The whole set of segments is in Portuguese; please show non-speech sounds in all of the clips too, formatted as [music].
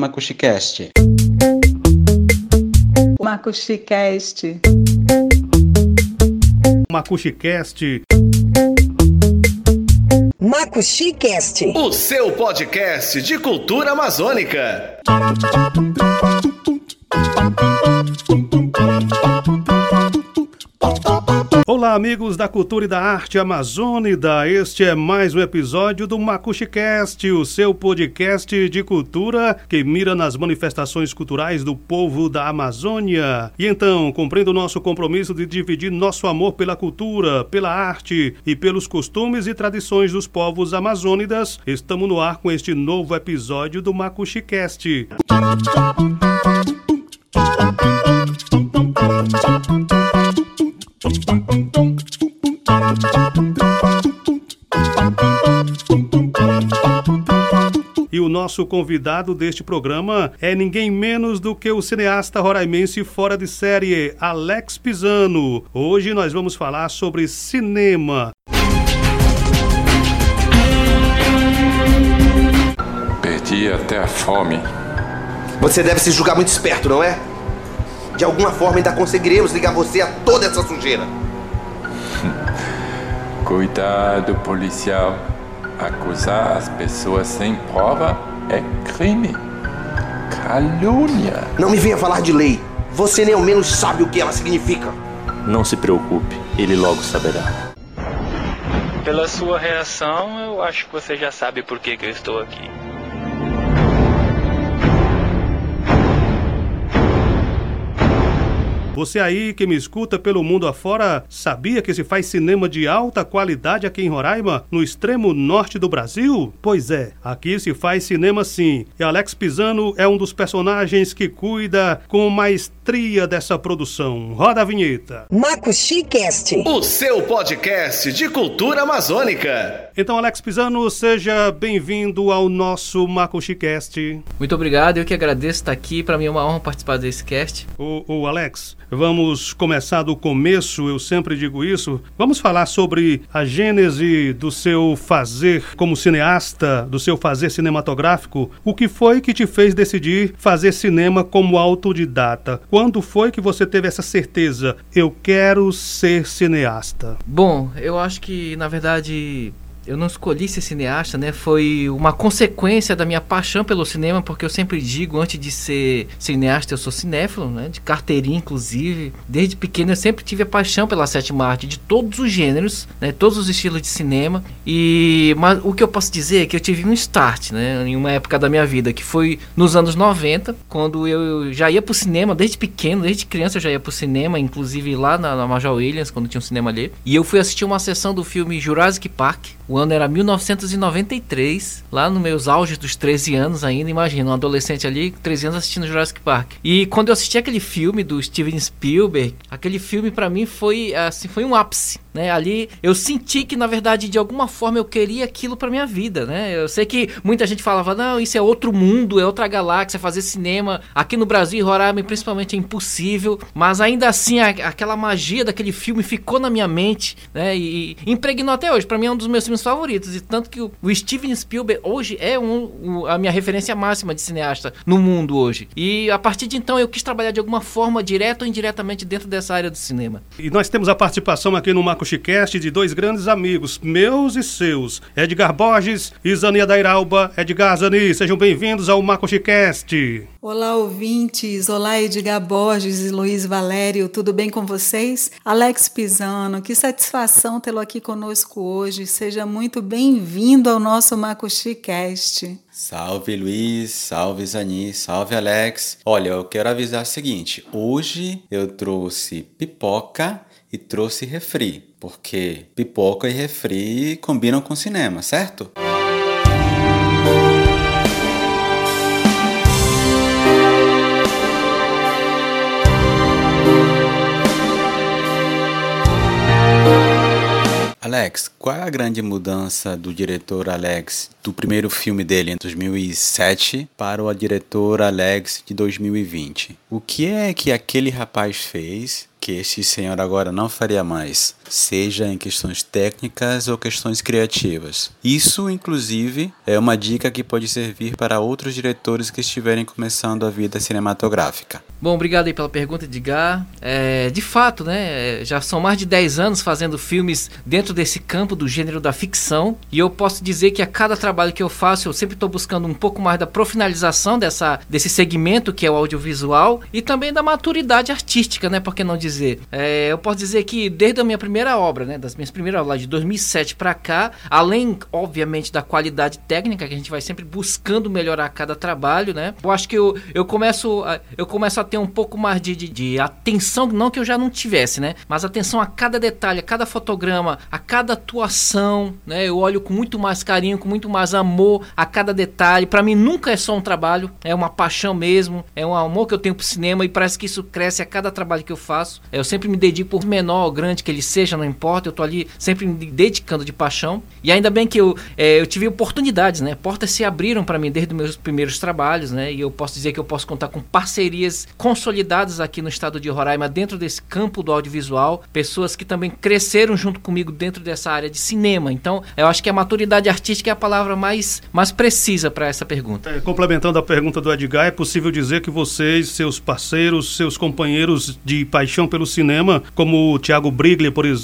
Macuxicast. Macuxicast. Macuxicast. Macuxicast. O seu podcast de cultura amazônica. Olá, amigos da cultura e da arte amazônida. Este é mais um episódio do Macuxicast, o seu podcast de cultura que mira nas manifestações culturais do povo da Amazônia. E então, cumprindo o nosso compromisso de dividir nosso amor pela cultura, pela arte e pelos costumes e tradições dos povos amazônidas, estamos no ar com este novo episódio do Macuxicast. E nosso convidado deste programa é ninguém menos do que o cineasta roraimense fora de série, Alex Pisano. Hoje nós vamos falar sobre cinema. Perdi até a fome. Você deve se julgar muito esperto, não é? De alguma forma ainda conseguiremos ligar você a toda essa sujeira. [laughs] Cuidado, policial. Acusar as pessoas sem prova é crime. Calúnia. Não me venha falar de lei. Você nem ao menos sabe o que ela significa. Não se preocupe, ele logo saberá. Pela sua reação, eu acho que você já sabe por que, que eu estou aqui. Você aí que me escuta pelo mundo afora, sabia que se faz cinema de alta qualidade aqui em Roraima, no extremo norte do Brasil? Pois é, aqui se faz cinema sim. E Alex Pisano é um dos personagens que cuida com maestria dessa produção. Roda a vinheta. Macuxicast. O seu podcast de cultura amazônica. Então, Alex Pisano, seja bem-vindo ao nosso Macuxicast. Muito obrigado, eu que agradeço estar aqui. Para mim é uma honra participar desse cast. O, o Alex, Vamos começar do começo, eu sempre digo isso. Vamos falar sobre a gênese do seu fazer como cineasta, do seu fazer cinematográfico. O que foi que te fez decidir fazer cinema como autodidata? Quando foi que você teve essa certeza? Eu quero ser cineasta. Bom, eu acho que na verdade eu não escolhi ser cineasta, né? Foi uma consequência da minha paixão pelo cinema, porque eu sempre digo, antes de ser cineasta, eu sou cinéfilo, né? De carteirinha, inclusive. Desde pequeno eu sempre tive a paixão pela sétima arte, de todos os gêneros, né? Todos os estilos de cinema. E mas o que eu posso dizer é que eu tive um start, né? Em uma época da minha vida, que foi nos anos 90, quando eu já ia pro cinema desde pequeno, desde criança eu já ia pro cinema, inclusive lá na, na Major Williams, quando tinha um cinema ali. E eu fui assistir uma sessão do filme Jurassic Park, o ano era 1993, lá nos meus auges dos 13 anos ainda, imagina, um adolescente ali, 13 anos assistindo Jurassic Park. E quando eu assisti aquele filme do Steven Spielberg, aquele filme para mim foi assim, foi um ápice, né? Ali eu senti que na verdade de alguma forma eu queria aquilo para minha vida, né? Eu sei que muita gente falava: "Não, isso é outro mundo, é outra galáxia, fazer cinema aqui no Brasil e Roraima principalmente é impossível", mas ainda assim a, aquela magia daquele filme ficou na minha mente, né? E, e impregnou até hoje. Para mim é um dos meus filmes favoritos. E tanto que o, Steven Spielberg hoje é um, um, a minha referência máxima de cineasta no mundo hoje. E a partir de então eu quis trabalhar de alguma forma, direta ou indiretamente, dentro dessa área do cinema. E nós temos a participação aqui no Macuxicast de dois grandes amigos, meus e seus, Edgar Borges e Zania Dairalba. Edgar, Zani, sejam bem-vindos ao Macuxicast. Olá, ouvintes. Olá, Edgar Borges e Luiz Valério. Tudo bem com vocês? Alex Pisano, que satisfação tê-lo aqui conosco hoje. Seja muito bem-vindo ao nosso Macuxicast. Salve Luiz, salve Zani, salve Alex. Olha, eu quero avisar o seguinte: hoje eu trouxe pipoca e trouxe refri, porque pipoca e refri combinam com cinema, certo? Alex, qual é a grande mudança do diretor Alex do primeiro filme dele em 2007 para o diretor Alex de 2020? O que é que aquele rapaz fez que esse senhor agora não faria mais? Seja em questões técnicas ou questões criativas. Isso, inclusive, é uma dica que pode servir para outros diretores que estiverem começando a vida cinematográfica. Bom, obrigado aí pela pergunta, Edgar. É, de fato, né, já são mais de 10 anos fazendo filmes dentro desse campo do gênero da ficção, e eu posso dizer que a cada trabalho que eu faço, eu sempre estou buscando um pouco mais da profinalização dessa, desse segmento que é o audiovisual e também da maturidade artística, né, por que não dizer. É, eu posso dizer que desde a minha primeira obra, né, das minhas primeiras obras, de 2007 para cá, além, obviamente, da qualidade técnica, que a gente vai sempre buscando melhorar cada trabalho, né, eu acho que eu, eu começo eu começo a ter um pouco mais de, de, de, atenção, não que eu já não tivesse, né? Mas atenção a cada detalhe, a cada fotograma, a cada atuação, né? Eu olho com muito mais carinho, com muito mais amor a cada detalhe. Para mim nunca é só um trabalho, é uma paixão mesmo, é um amor que eu tenho pro cinema e parece que isso cresce a cada trabalho que eu faço. Eu sempre me dedico por menor ou grande que ele seja, não importa, eu tô ali sempre me dedicando de paixão. E ainda bem que eu, é, eu tive oportunidades, né? Portas se abriram para mim desde os meus primeiros trabalhos, né? E eu posso dizer que eu posso contar com parcerias consolidadas aqui no estado de Roraima dentro desse campo do audiovisual, pessoas que também cresceram junto comigo dentro dessa área de cinema. Então, eu acho que a maturidade artística é a palavra mais, mais precisa para essa pergunta. É, complementando a pergunta do Edgar, é possível dizer que vocês, seus parceiros, seus companheiros de paixão pelo cinema, como o Thiago Briglia, por exemplo,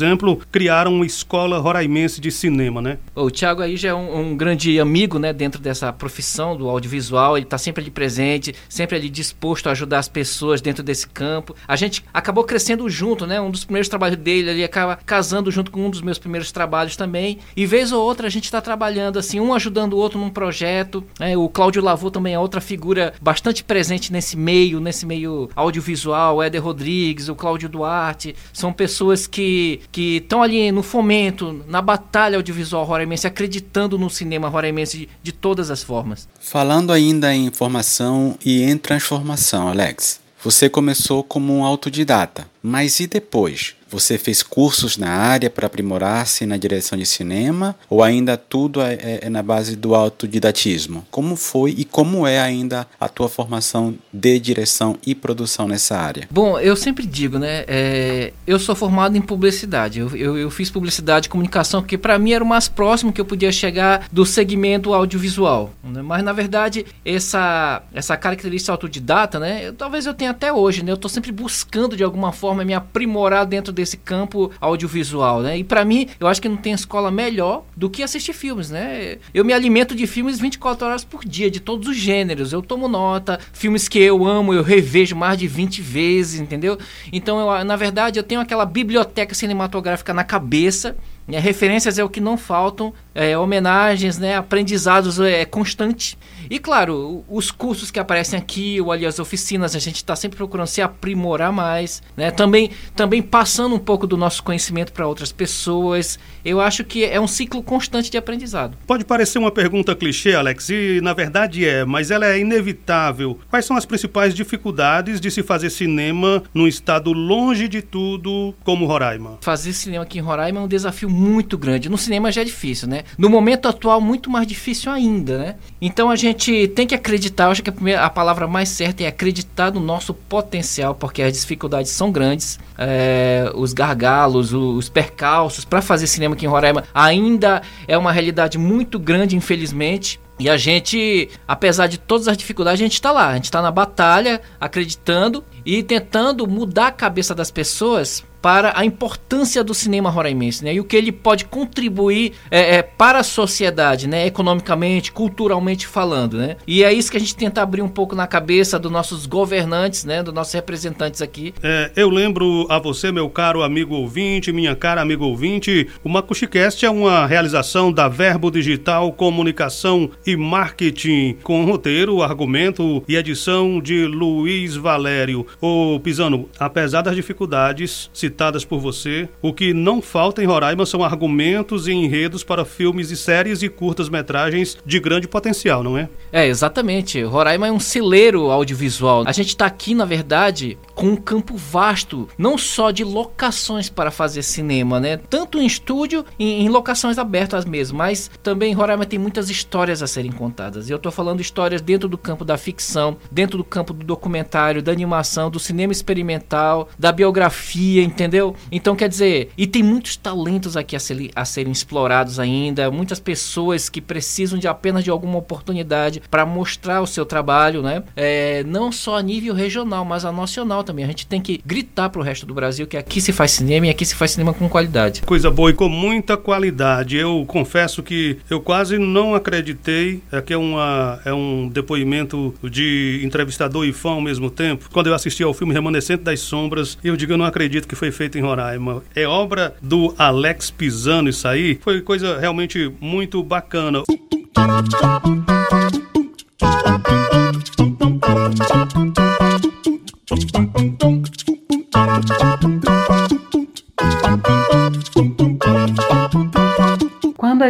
criaram uma escola roraimense de cinema, né? O Thiago aí já é um, um grande amigo, né, dentro dessa profissão do audiovisual, ele está sempre ali presente, sempre ali disposto a ajudar as pessoas dentro desse campo. A gente acabou crescendo junto, né? Um dos primeiros trabalhos dele, ele acaba casando junto com um dos meus primeiros trabalhos também. E vez ou outra a gente está trabalhando assim, um ajudando o outro num projeto. Né? O Cláudio Lavô também é outra figura bastante presente nesse meio, nesse meio audiovisual. O Éder Rodrigues, o Cláudio Duarte, são pessoas que que estão ali no fomento, na batalha audiovisual roraimense, acreditando no cinema roraimense de, de todas as formas. Falando ainda em formação e em transformação, Alex. Você começou como um autodidata, mas e depois? Você fez cursos na área para aprimorar-se na direção de cinema ou ainda tudo é, é, é, na base do autodidatismo? Como foi e como é ainda a tua formação de direção e produção nessa área? Bom, eu sempre digo, né? É, eu sou formado em publicidade. Eu, eu, eu fiz publicidade e comunicação que para mim era o mais próximo que eu podia chegar do segmento audiovisual. Né? Mas na verdade essa essa característica autodidata, né? Eu, talvez eu tenha até hoje, né? Eu estou sempre buscando de alguma forma me aprimorar dentro desse campo audiovisual, né? E para mim, eu acho que não tem escola melhor do que assistir filmes, né? Eu me alimento de filmes 24 horas por dia, de todos os gêneros. Eu tomo nota, filmes que eu amo, eu revejo mais de 20 vezes, entendeu? Então, eu, na verdade, eu tenho aquela biblioteca cinematográfica na cabeça né? Referências é o que não faltam, é, homenagens, né? aprendizados é constante. E claro, os cursos que aparecem aqui, ou ali as oficinas, a gente está sempre procurando se aprimorar mais, né? também, também passando um pouco do nosso conhecimento para outras pessoas. Eu acho que é um ciclo constante de aprendizado. Pode parecer uma pergunta clichê, Alex, e na verdade é, mas ela é inevitável. Quais são as principais dificuldades de se fazer cinema num estado longe de tudo como Roraima? Fazer cinema aqui em Roraima é um desafio muito grande. No cinema já é difícil, né? No momento atual, muito mais difícil ainda, né? Então a gente tem que acreditar, acho que a, primeira, a palavra mais certa é acreditar no nosso potencial, porque as dificuldades são grandes, é, os gargalos, os, os percalços para fazer cinema aqui em Roraima ainda é uma realidade muito grande, infelizmente. E a gente, apesar de todas as dificuldades, a gente está lá, a gente está na batalha, acreditando e tentando mudar a cabeça das pessoas para a importância do cinema roraimense, né? E o que ele pode contribuir é, é, para a sociedade, né? Economicamente, culturalmente falando, né? E é isso que a gente tenta abrir um pouco na cabeça dos nossos governantes, né? Dos nossos representantes aqui. É, eu lembro a você, meu caro amigo ouvinte, minha cara amigo ouvinte, o MacuxiCast é uma realização da Verbo Digital Comunicação e Marketing, com roteiro, argumento e edição de Luiz Valério. Ô Pisano, apesar das dificuldades, se citadas por você. O que não falta em Roraima são argumentos e enredos para filmes e séries e curtas-metragens de grande potencial, não é? É, exatamente. Roraima é um celeiro audiovisual. A gente está aqui, na verdade, com um campo vasto, não só de locações para fazer cinema, né? Tanto em estúdio, em, em locações abertas mesmo, mas também Roraima tem muitas histórias a serem contadas. E eu tô falando histórias dentro do campo da ficção, dentro do campo do documentário, da animação, do cinema experimental, da biografia, entendeu? Então quer dizer, e tem muitos talentos aqui a, ser, a serem explorados ainda, muitas pessoas que precisam de apenas de alguma oportunidade para mostrar o seu trabalho, né? É, não só a nível regional, mas a nacional também. A gente tem que gritar para o resto do Brasil que aqui se faz cinema e aqui se faz cinema com qualidade. Coisa boa e com muita qualidade. Eu confesso que eu quase não acreditei. Aqui é, uma, é um depoimento de entrevistador e fã ao mesmo tempo. Quando eu assisti ao filme Remanescente das Sombras, eu digo, eu não acredito que foi feito em Roraima. É obra do Alex Pisano isso aí. Foi coisa realmente muito bacana.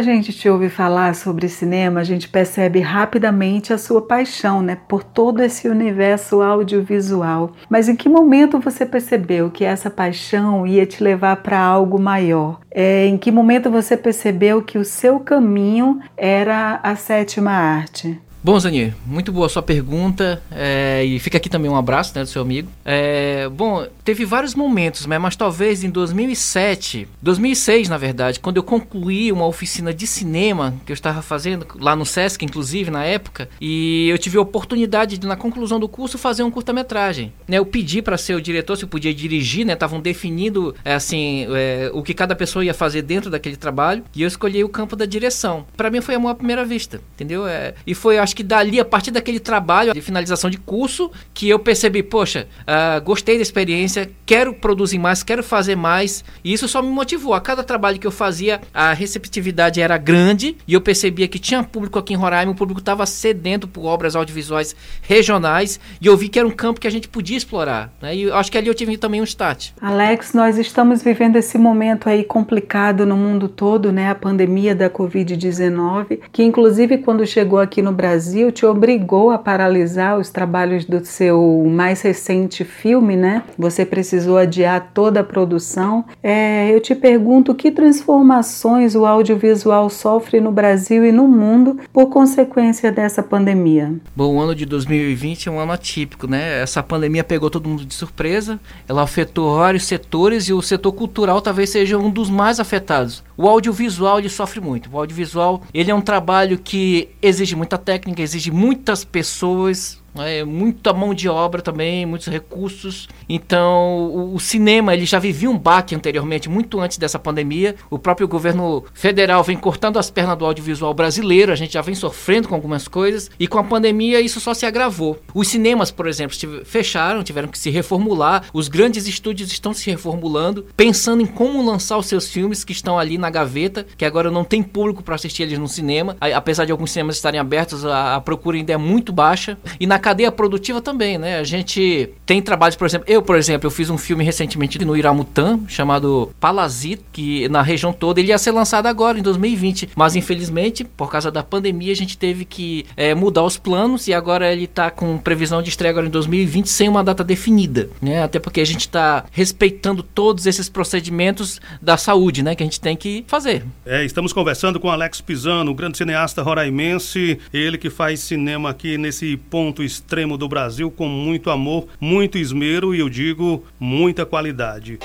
Gente te ouve falar sobre cinema, a gente percebe rapidamente a sua paixão, né, por todo esse universo audiovisual. Mas em que momento você percebeu que essa paixão ia te levar para algo maior? É, em que momento você percebeu que o seu caminho era a sétima arte? Bom, Zani, muito boa a sua pergunta é, e fica aqui também um abraço né, do seu amigo. É, bom, teve vários momentos, né, mas talvez em 2007, 2006 na verdade, quando eu concluí uma oficina de cinema que eu estava fazendo lá no Sesc, inclusive na época, e eu tive a oportunidade de na conclusão do curso fazer um curta-metragem. Né, eu pedi para ser o diretor se eu podia dirigir, né, estavam definindo é, assim é, o que cada pessoa ia fazer dentro daquele trabalho e eu escolhi o campo da direção. Para mim foi amor à primeira vista, entendeu? E foi acho que dali, a partir daquele trabalho de finalização de curso, que eu percebi, poxa, uh, gostei da experiência, quero produzir mais, quero fazer mais. E isso só me motivou. A cada trabalho que eu fazia, a receptividade era grande e eu percebia que tinha público aqui em Roraima, o público estava sedento por obras audiovisuais regionais e eu vi que era um campo que a gente podia explorar. Né? E acho que ali eu tive também um start. Alex, nós estamos vivendo esse momento aí complicado no mundo todo, né? A pandemia da Covid-19, que inclusive quando chegou aqui no Brasil, Brasil te obrigou a paralisar os trabalhos do seu mais recente filme, né? Você precisou adiar toda a produção. É, eu te pergunto que transformações o audiovisual sofre no Brasil e no mundo por consequência dessa pandemia? Bom, o ano de 2020 é um ano atípico, né? Essa pandemia pegou todo mundo de surpresa, ela afetou vários setores e o setor cultural talvez seja um dos mais afetados. O audiovisual ele sofre muito. O audiovisual ele é um trabalho que exige muita técnica, exige muitas pessoas é, muita mão de obra também, muitos recursos. Então, o, o, cinema ele já vivia um baque anteriormente, muito antes dessa pandemia. O próprio governo federal vem cortando as pernas do audiovisual brasileiro, a gente já vem sofrendo com algumas coisas, e com a pandemia isso só se agravou. Os cinemas, por exemplo, fecharam, tiveram que se reformular, os grandes estúdios estão se reformulando, pensando em como lançar os seus filmes que estão ali na gaveta, que agora não tem público para assistir eles no cinema, apesar de alguns cinemas estarem abertos, a, a procura ainda é muito baixa. E na cadeia produtiva também, né? A gente tem trabalhos, por exemplo, eu, por exemplo, eu fiz um filme recentemente no Iramutã, chamado Palazito, que na região toda ele ia ser lançado agora, em 2020. Mas infelizmente, por causa da pandemia, a gente teve que é, mudar os planos e agora ele está com previsão de estreia agora em 2020 sem uma data definida, né? Até porque a gente está respeitando todos esses procedimentos da saúde, né? Que a gente tem que fazer. É, estamos conversando com Alex Pisano, o grande cineasta roraimense, ele que faz cinema aqui nesse ponto extremo do Brasil com muito amor, muito esmero e eu digo muita qualidade.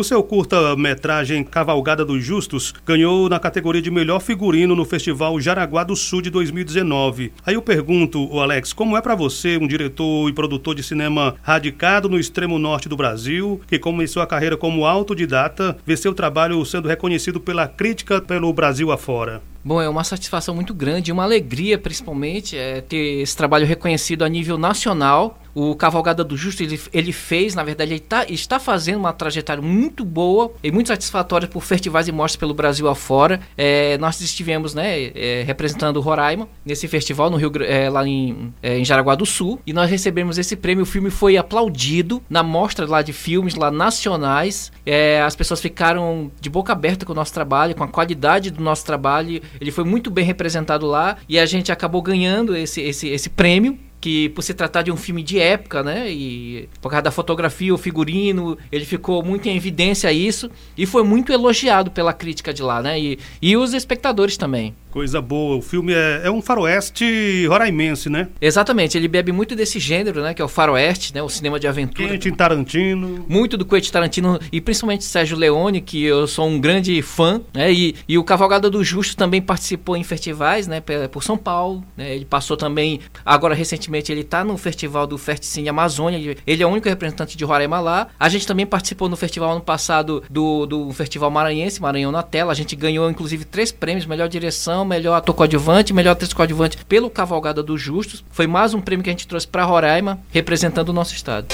O seu curta-metragem Cavalgada dos Justos ganhou na categoria de melhor figurino no Festival Jaraguá do Sul de 2019. Aí eu pergunto, o Alex, como é para você, um diretor e produtor de cinema radicado no extremo norte do Brasil, que começou a carreira como autodidata, ver seu trabalho sendo reconhecido pela crítica pelo Brasil afora? Bom, é uma satisfação muito grande, uma alegria principalmente é ter esse trabalho reconhecido a nível nacional. O Cavalgada do Justo, ele, ele fez, na verdade, ele tá, está fazendo uma trajetória muito boa e muito satisfatória por festivais e mostras pelo Brasil afora. É, nós estivemos, né, é, representando Roraima nesse festival no Rio, é, lá em, é, em Jaraguá do Sul e nós recebemos esse prêmio. O filme foi aplaudido na mostra lá de filmes lá nacionais. É, as pessoas ficaram de boca aberta com o nosso trabalho, com a qualidade do nosso trabalho. Ele foi muito bem representado lá e a gente acabou ganhando esse, esse, esse prêmio que por se tratar de um filme de época, né, e por causa da fotografia, o figurino, ele ficou muito em evidência isso e foi muito elogiado pela crítica de lá, né, e, e os espectadores também. Coisa boa. O filme é, é um faroeste roraimense, né? Exatamente. Ele bebe muito desse gênero, né? Que é o faroeste, né? O cinema de aventura. Quentin Tarantino. Muito do Quentin Tarantino e principalmente Sérgio Leone, que eu sou um grande fã, né? E, e o Cavalgada do Justo também participou em festivais, né? Por São Paulo, né? Ele passou também, agora recentemente ele está no festival do Ferticine Amazônia. Ele é o único representante de Roraima lá. A gente também participou no festival ano passado do, do Festival Maranhense, Maranhão na Tela. A gente ganhou inclusive três prêmios, melhor direção melhor ator coadjuvante, melhor atriz coadjuvante pelo Cavalgada dos Justos. Foi mais um prêmio que a gente trouxe para Roraima, representando o nosso estado.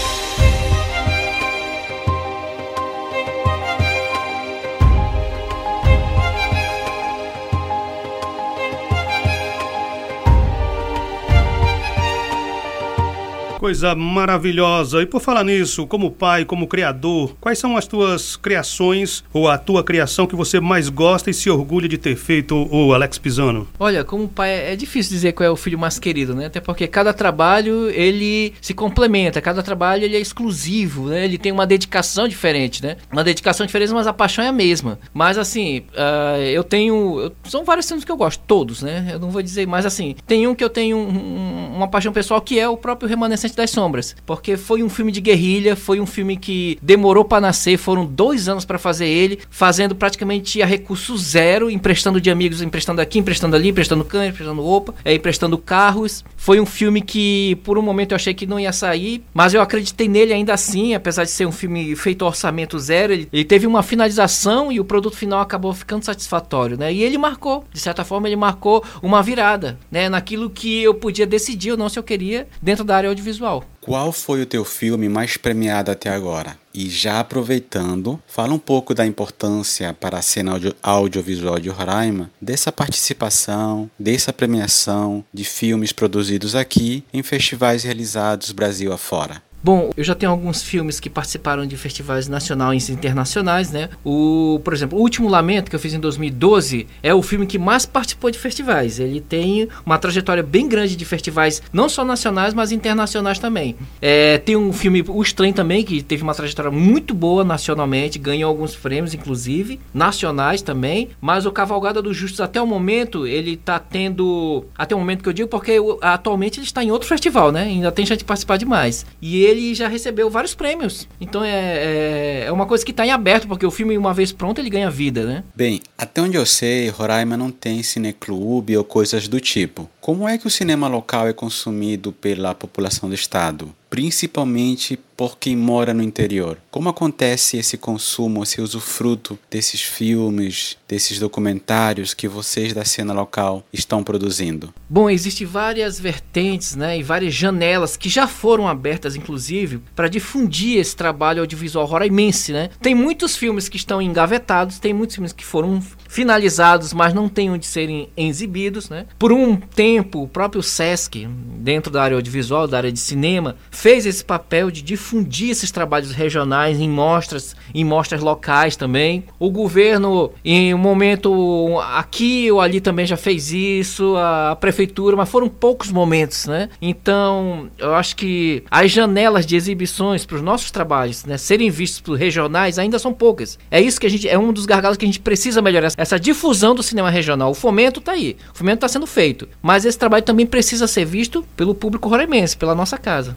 Coisa maravilhosa. E por falar nisso, como pai, como criador, quais são as tuas criações ou a tua criação que você mais gosta e se orgulha de ter feito, o Alex Pisano? Olha, como pai é difícil dizer qual é o filho mais querido, né? Até porque cada trabalho ele se complementa, cada trabalho ele é exclusivo, né? Ele tem uma dedicação diferente, né? Uma dedicação diferente, mas a paixão é a mesma. Mas assim, uh, eu tenho, são vários filmes que eu gosto, todos, né? Eu não vou dizer, mas assim, tem um que eu tenho um, uma paixão pessoal que é o próprio Remanescente das Sombras, porque foi um filme de guerrilha, foi um filme que demorou para nascer, foram dois anos para fazer ele, fazendo praticamente a recurso zero, emprestando de amigos, emprestando aqui, emprestando ali, emprestando cães, emprestando roupa, é, emprestando carros. Foi um filme que por um momento eu achei que não ia sair, mas eu acreditei nele ainda assim, apesar de ser um filme feito orçamento zero, ele, ele teve uma finalização e o produto final acabou ficando satisfatório, né? E ele marcou, de certa forma, ele marcou uma virada, né? Naquilo que eu podia decidir ou não se eu queria dentro da área audiovisual audiovisual. Qual foi o teu filme mais premiado até agora? E já aproveitando, fala um pouco da importância para a cena audio audiovisual de Roraima dessa participação, dessa premiação de filmes produzidos aqui em festivais realizados Brasil afora. Bom, eu já tenho alguns filmes que participaram de festivais nacionais e internacionais, né? O, por exemplo, O Último Lamento, que eu fiz em 2012, é o filme que mais participou de festivais. Ele tem uma trajetória bem grande de festivais, não só nacionais, mas internacionais também. É, tem um filme, O Estranho também, que teve uma trajetória muito boa nacionalmente, ganhou alguns prêmios, inclusive, nacionais também. Mas o Cavalgada dos Justos, até o momento, ele está tendo. Até o momento que eu digo, porque atualmente ele está em outro festival, né? Ainda tem chance de participar demais. E ele ele já recebeu vários prêmios. Então é, é, é uma coisa que está em aberto, porque o filme, uma vez pronto, ele ganha vida, né? Bem, até onde eu sei, Roraima não tem cineclube ou coisas do tipo. Como é que o cinema local é consumido pela população do estado? Principalmente por quem mora no interior. Como acontece esse consumo, esse usufruto desses filmes, desses documentários que vocês da cena local estão produzindo? Bom, existem várias vertentes, né, e várias janelas que já foram abertas, inclusive, para difundir esse trabalho audiovisual roraimense, né? Tem muitos filmes que estão engavetados, tem muitos filmes que foram finalizados, mas não têm onde serem exibidos, né? Por um tempo, o próprio SESC, dentro da área audiovisual, da área de cinema, fez esse papel de difundir difundir esses trabalhos regionais em mostras, em mostras locais também. O governo, em um momento aqui ou ali também já fez isso, a prefeitura, mas foram poucos momentos, né? Então, eu acho que as janelas de exibições para os nossos trabalhos, né, serem vistos por regionais ainda são poucas. É isso que a gente é um dos gargalos que a gente precisa melhorar essa difusão do cinema regional. O fomento está aí, o fomento está sendo feito, mas esse trabalho também precisa ser visto pelo público roraimense, pela nossa casa.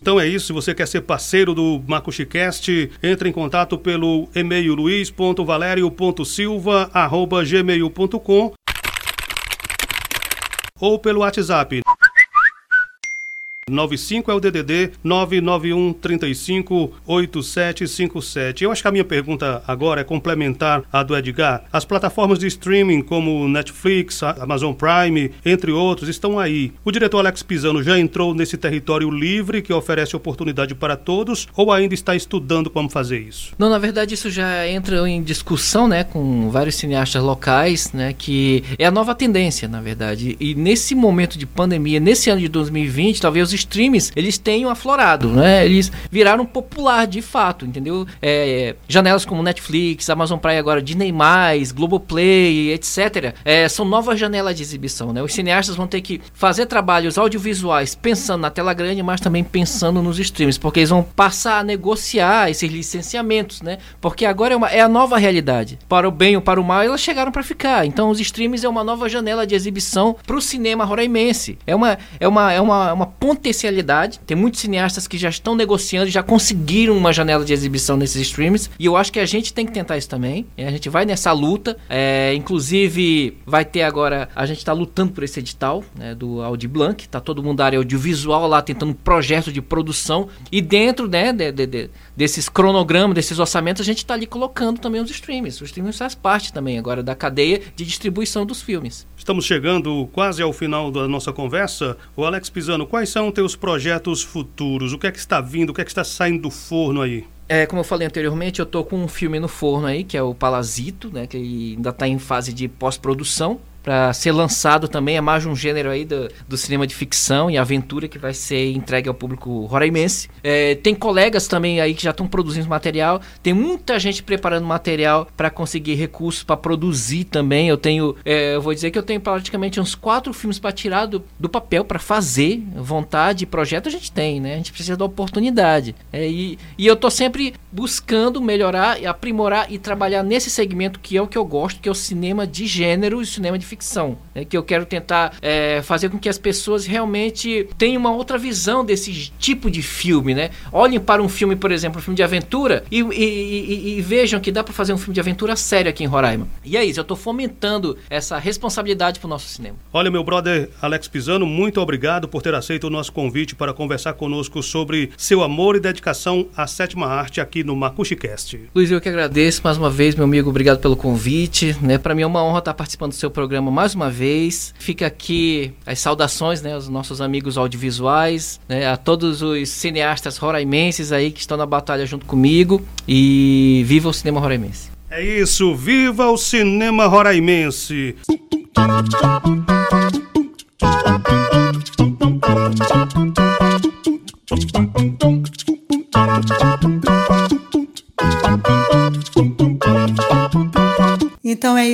Então é isso, se você quer ser parceiro do Macuxicast, entre em contato pelo e-mail luiz.valério.silva.gmail.com ou pelo WhatsApp 95 é o DDD 991 35 8757. Eu acho que a minha pergunta agora é complementar a do Edgar. As plataformas de streaming como Netflix, Amazon Prime, entre outros, estão aí. O diretor Alex Pisano já entrou nesse território livre que oferece oportunidade para todos ou ainda está estudando como fazer isso? Não, na verdade isso já entra em discussão, né, com vários cineastas locais, né, que é a nova tendência, na verdade. E nesse momento de pandemia, nesse ano de 2020, talvez os streams eles tenham aflorado, né? Eles viraram popular de fato, entendeu? É, janelas como Netflix, Amazon Prime agora, Disney+, Globoplay, etc. É, são novas janelas de exibição, né? Os cineastas vão ter que fazer trabalhos audiovisuais pensando na tela grande, mas também pensando nos streams, porque eles vão passar a negociar esses licenciamentos, né? Porque agora é, uma, é a nova realidade. Para o bem ou para o mal, elas chegaram para ficar. Então os streams é uma nova janela de exibição para o cinema roraimense. É uma, é uma, é uma, uma potencialidade. Tem muitos cineastas que já estão negociando, já conseguiram uma janela de exibição nesses streams. E eu acho que a gente tem que tentar isso também. A gente vai nessa luta. É, inclusive, vai ter agora. A gente está lutando por esse edital né, do Audi Blanc. Tá todo mundo da área audiovisual lá tentando projetos de produção. E dentro né, de, de, de, desses cronogramas, desses orçamentos, a gente está ali colocando também os streams. Os streams faz parte também agora da cadeia de distribuição dos filmes. Estamos chegando quase ao final da nossa conversa. O Alex Pisano, quais são teus projetos futuros? O que é que está vindo? O que é que está saindo do forno aí? É, como eu falei anteriormente, eu tô com um filme no forno aí, que é o Palazito, né, que ainda está em fase de pós-produção para ser lançado também. É mais um gênero aí do, do, cinema de ficção e aventura que vai ser entregue ao público roraimense. É, tem colegas também aí que já estão produzindo material. Tem muita gente preparando material para conseguir recursos para produzir também. Eu tenho, é, eu vou dizer que eu tenho praticamente uns quatro filmes para tirar do, do papel para fazer. Vontade, projeto a gente tem, né? A gente precisa da oportunidade. É, e, e eu tô sempre buscando melhorar, aprimorar e trabalhar nesse segmento que é o que eu gosto, que é o cinema de gênero e cinema de ficção ficção, né, que eu quero tentar é, fazer com que as pessoas realmente tenham uma outra visão desse tipo de filme, né? Olhem para um filme, por exemplo, um filme de aventura e, e, e, e vejam que dá para fazer um filme de aventura sério aqui em Roraima. E é isso, eu estou fomentando essa responsabilidade para o nosso cinema. Olha, meu brother Alex Pisano, muito obrigado por ter aceito o nosso convite para conversar conosco sobre seu amor e dedicação à sétima arte aqui no MacuxiCast. Luiz, eu que agradeço mais uma vez, meu amigo, obrigado pelo convite. Né? Para mim é uma honra estar participando do seu programa programa mais uma vez. Fica aqui as saudações, né, aos nossos amigos audiovisuais, né, a todos os cineastas roraimenses aí que estão na batalha junto comigo e viva o cinema roraimense. É isso, viva o cinema roraimense.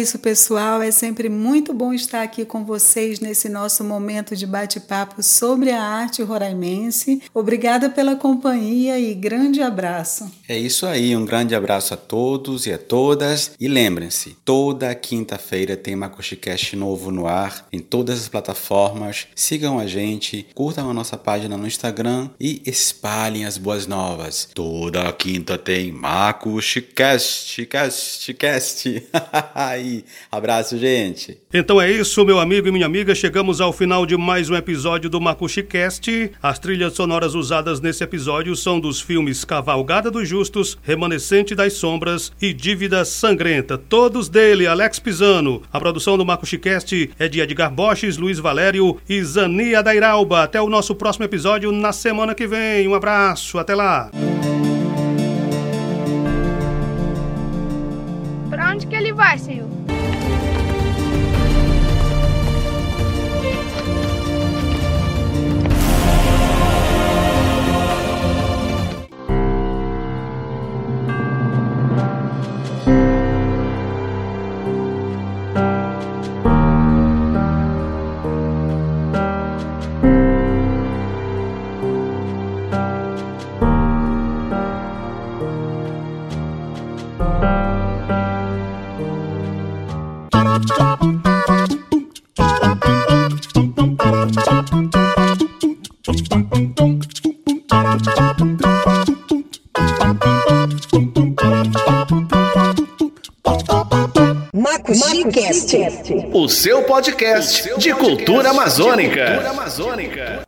Isso, pessoal. É sempre muito bom estar aqui com vocês nesse nosso momento de bate-papo sobre a arte roraimense. Obrigada pela companhia e grande abraço. É isso aí, um grande abraço a todos e a todas. E lembrem-se, toda quinta-feira tem MacuxiCast novo no ar, em todas as plataformas. Sigam a gente, curtam a nossa página no Instagram e espalhem as boas novas. Toda quinta tem MacuxiCast, cast, cast. [laughs] Aí, abraço, gente. Então é isso, meu amigo e minha amiga. Chegamos ao final de mais um episódio do MacuxiCast. As trilhas sonoras usadas nesse episódio são dos filmes Cavalgada dos Justos, Remanescente das Sombras e Dívida Sangrenta. Todos dele, Alex Pisano. A produção do MacuxiCast é de Edgar Boches, Luiz Valério e Zania Dairalba. Até o nosso próximo episódio na semana que vem. Um abraço, até lá. onde que ele vai, senhor? O seu podcast de cultura amazônica.